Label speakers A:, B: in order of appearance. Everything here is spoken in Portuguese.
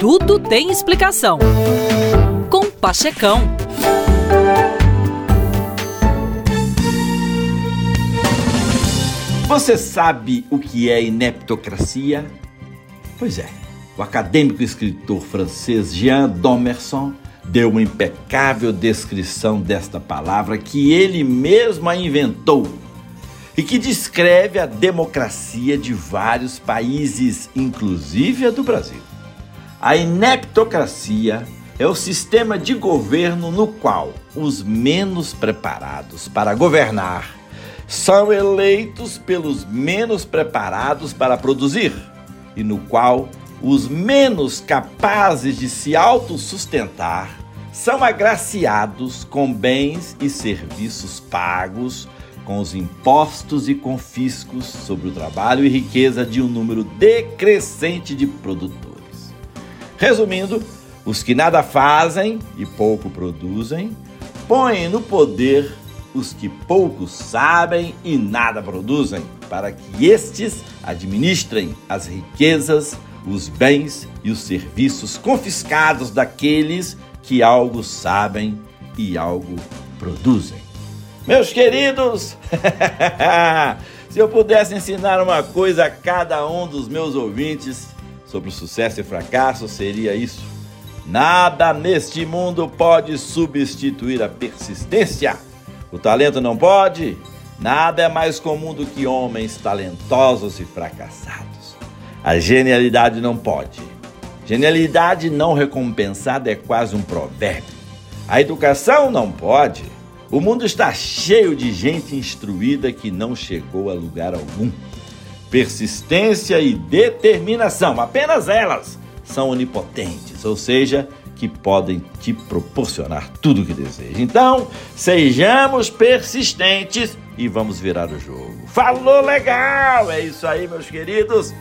A: Tudo tem explicação. Com Pachecão.
B: Você sabe o que é ineptocracia? Pois é, o acadêmico escritor francês Jean Domerson deu uma impecável descrição desta palavra que ele mesmo a inventou e que descreve a democracia de vários países, inclusive a do Brasil. A ineptocracia é o sistema de governo no qual os menos preparados para governar são eleitos pelos menos preparados para produzir e no qual os menos capazes de se autossustentar são agraciados com bens e serviços pagos com os impostos e confiscos sobre o trabalho e riqueza de um número decrescente de produtores. Resumindo, os que nada fazem e pouco produzem põem no poder os que pouco sabem e nada produzem, para que estes administrem as riquezas, os bens e os serviços confiscados daqueles que algo sabem e algo produzem. Meus queridos, se eu pudesse ensinar uma coisa a cada um dos meus ouvintes sobre o sucesso e fracasso, seria isso. Nada neste mundo pode substituir a persistência. O talento não pode. Nada é mais comum do que homens talentosos e fracassados. A genialidade não pode. Genialidade não recompensada é quase um provérbio. A educação não pode. O mundo está cheio de gente instruída que não chegou a lugar algum. Persistência e determinação, apenas elas são onipotentes, ou seja, que podem te proporcionar tudo o que deseja. Então, sejamos persistentes e vamos virar o jogo. Falou legal! É isso aí, meus queridos.